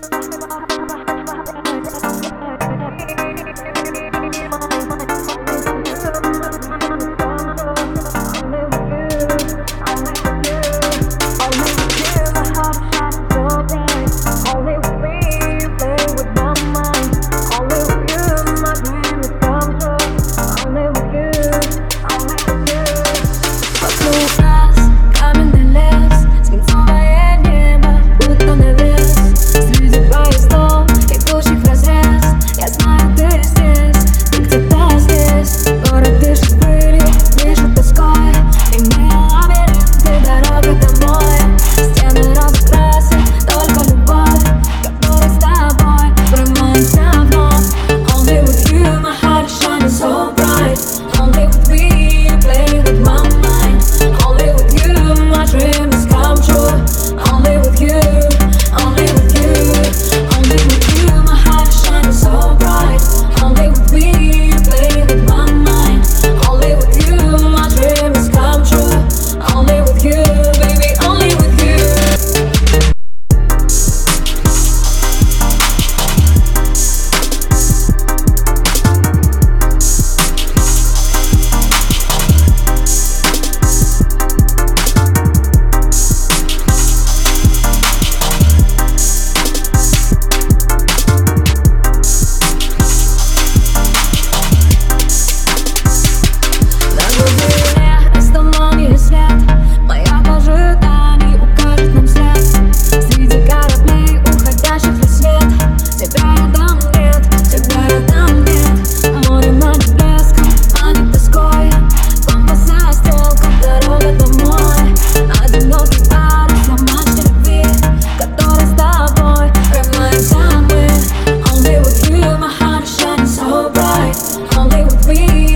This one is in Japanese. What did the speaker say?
Thank you. me.